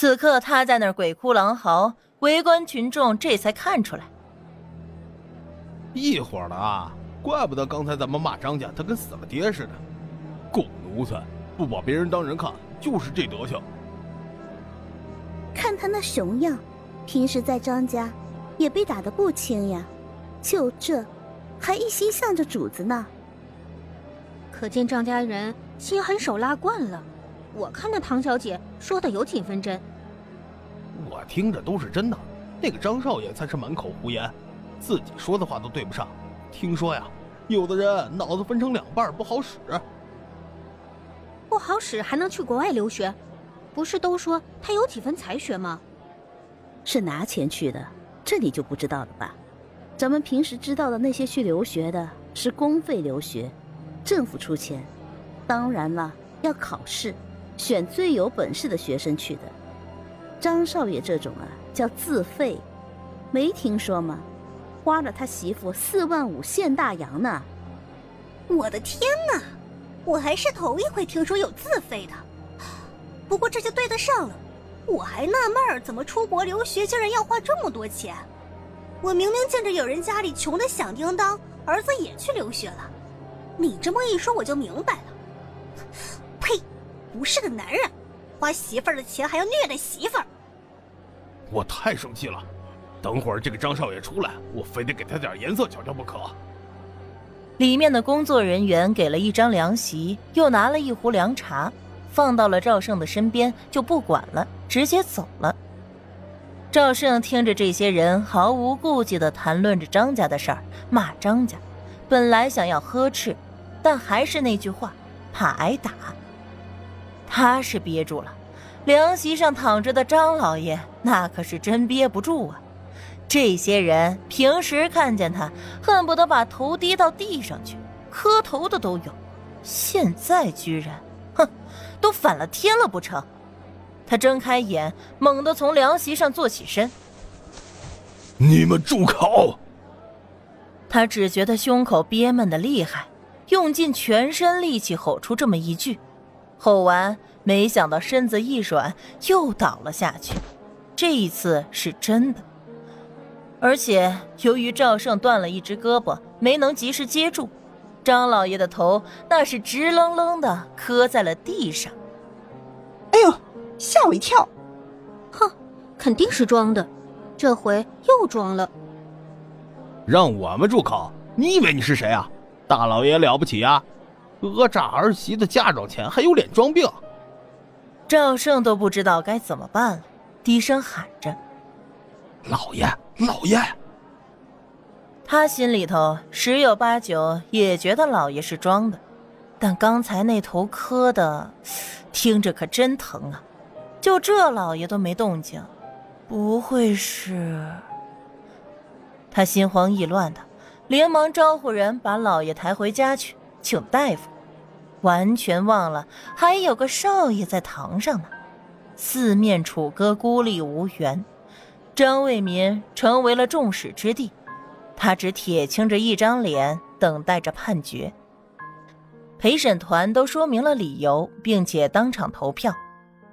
此刻他在那儿鬼哭狼嚎，围观群众这才看出来，一伙的啊！怪不得刚才咱们骂张家，他跟死了爹似的。狗奴才，不把别人当人看，就是这德行。看他那熊样，平时在张家也被打得不轻呀，就这，还一心向着主子呢。可见张家人心狠手辣惯了。我看那唐小姐说的有几分真。我听着都是真的，那个张少爷才是满口胡言，自己说的话都对不上。听说呀，有的人脑子分成两半不好使。不好使还能去国外留学？不是都说他有几分才学吗？是拿钱去的，这你就不知道了吧？咱们平时知道的那些去留学的，是公费留学，政府出钱。当然了，要考试，选最有本事的学生去的。张少爷这种啊，叫自费，没听说吗？花了他媳妇四万五现大洋呢！我的天哪，我还是头一回听说有自费的。不过这就对得上了，我还纳闷儿，怎么出国留学竟然要花这么多钱？我明明见着有人家里穷的响叮当，儿子也去留学了。你这么一说，我就明白了。呸！不是个男人，花媳妇儿的钱还要虐待媳妇儿。我太生气了。等会儿这个张少爷出来，我非得给他点颜色瞧瞧不可。里面的工作人员给了一张凉席，又拿了一壶凉茶，放到了赵胜的身边，就不管了，直接走了。赵胜听着这些人毫无顾忌地谈论着张家的事儿，骂张家，本来想要呵斥，但还是那句话，怕挨打。他是憋住了，凉席上躺着的张老爷，那可是真憋不住啊。这些人平时看见他，恨不得把头低到地上去，磕头的都有。现在居然，哼，都反了天了不成？他睁开眼，猛地从凉席上坐起身。你们住口！他只觉得胸口憋闷的厉害，用尽全身力气吼出这么一句，吼完，没想到身子一软，又倒了下去。这一次是真的。而且由于赵胜断了一只胳膊，没能及时接住，张老爷的头那是直愣愣的磕在了地上。哎呦，吓我一跳！哼，肯定是装的，这回又装了。让我们住口！你以为你是谁啊？大老爷了不起啊？讹诈儿媳的嫁妆钱还有脸装病？赵胜都不知道该怎么办了，低声喊着：“老爷。”老爷，他心里头十有八九也觉得老爷是装的，但刚才那头磕的，听着可真疼啊！就这老爷都没动静，不会是……他心慌意乱的，连忙招呼人把老爷抬回家去，请大夫，完全忘了还有个少爷在堂上呢，四面楚歌，孤立无援。张卫民成为了众矢之的，他只铁青着一张脸，等待着判决。陪审团都说明了理由，并且当场投票。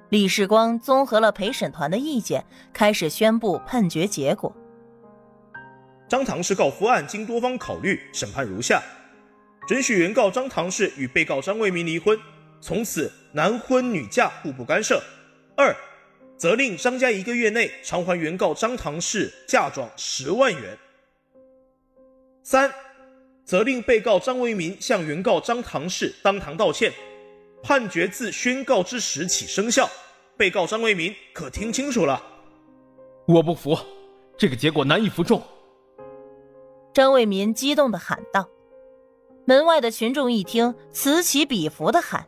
李世光综合了陪审团的意见，开始宣布判决结果。张唐氏告夫案经多方考虑，审判如下：准许原告张唐氏与被告张为民离婚，从此男婚女嫁，互不干涉。二。责令张家一个月内偿还原告张唐氏嫁妆十万元。三，责令被告张为民向原告张唐氏当堂道歉。判决自宣告之时起生效。被告张为民可听清楚了。我不服，这个结果难以服众。张为民激动的喊道。门外的群众一听，此起彼伏的喊：“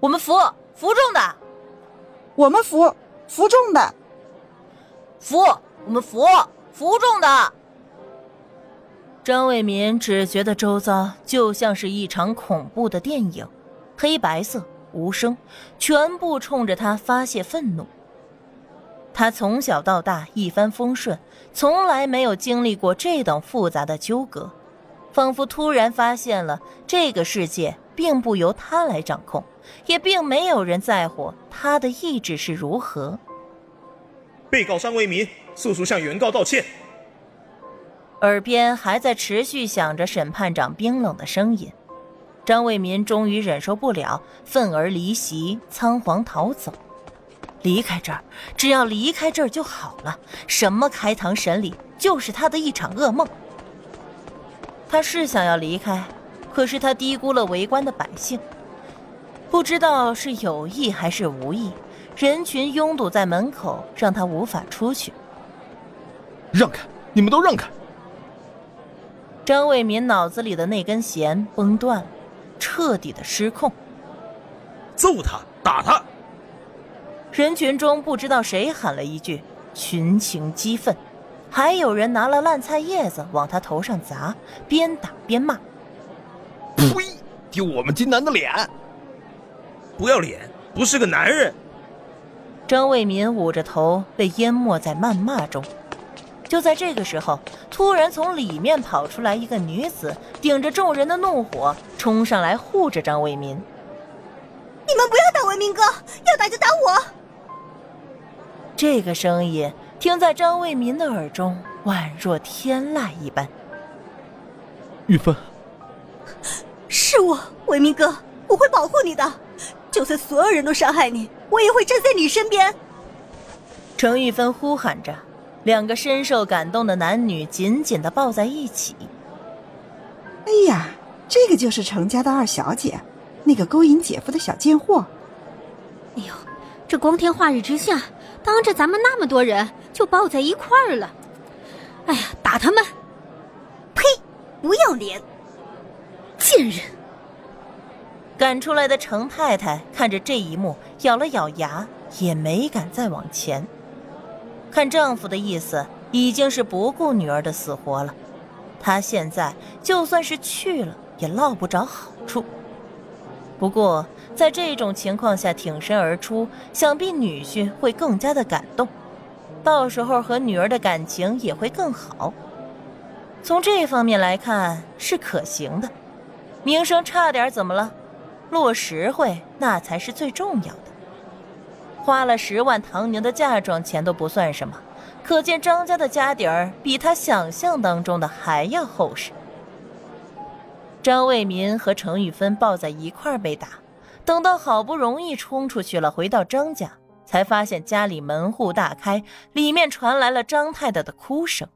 我们服，服众的。”我们服服众的，服我们服服众的。张卫民只觉得周遭就像是一场恐怖的电影，黑白色无声，全部冲着他发泄愤怒。他从小到大一帆风顺，从来没有经历过这等复杂的纠葛，仿佛突然发现了这个世界并不由他来掌控，也并没有人在乎他的意志是如何。被告张为民速速向原告道歉。耳边还在持续响着审判长冰冷的声音，张为民终于忍受不了，愤而离席，仓皇逃走。离开这儿，只要离开这儿就好了。什么开堂审理，就是他的一场噩梦。他是想要离开，可是他低估了围观的百姓，不知道是有意还是无意，人群拥堵在门口，让他无法出去。让开！你们都让开！张卫民脑子里的那根弦崩断了，彻底的失控。揍他！打他！人群中不知道谁喊了一句，群情激愤，还有人拿了烂菜叶子往他头上砸，边打边骂：“呸！丢我们金南的脸！不要脸，不是个男人！”张卫民捂着头，被淹没在谩骂中。就在这个时候，突然从里面跑出来一个女子，顶着众人的怒火冲上来护着张卫民：“你们不要打卫民哥，要打就打我！”这个声音听在张卫民的耳中，宛若天籁一般。玉芬，是我，卫民哥，我会保护你的。就算所有人都伤害你，我也会站在你身边。程玉芬呼喊着，两个深受感动的男女紧紧的抱在一起。哎呀，这个就是程家的二小姐，那个勾引姐夫的小贱货。哎呦，这光天化日之下。当着咱们那么多人就抱在一块儿了，哎呀，打他们！呸！不要脸！贱人！赶出来的程太太看着这一幕，咬了咬牙，也没敢再往前。看丈夫的意思，已经是不顾女儿的死活了。她现在就算是去了，也捞不着好处。不过。在这种情况下挺身而出，想必女婿会更加的感动，到时候和女儿的感情也会更好。从这方面来看是可行的，名声差点怎么了？落实惠那才是最重要的。花了十万唐宁的嫁妆钱都不算什么，可见张家的家底儿比他想象当中的还要厚实。张卫民和程玉芬抱在一块儿被打。等到好不容易冲出去了，回到张家，才发现家里门户大开，里面传来了张太太的哭声。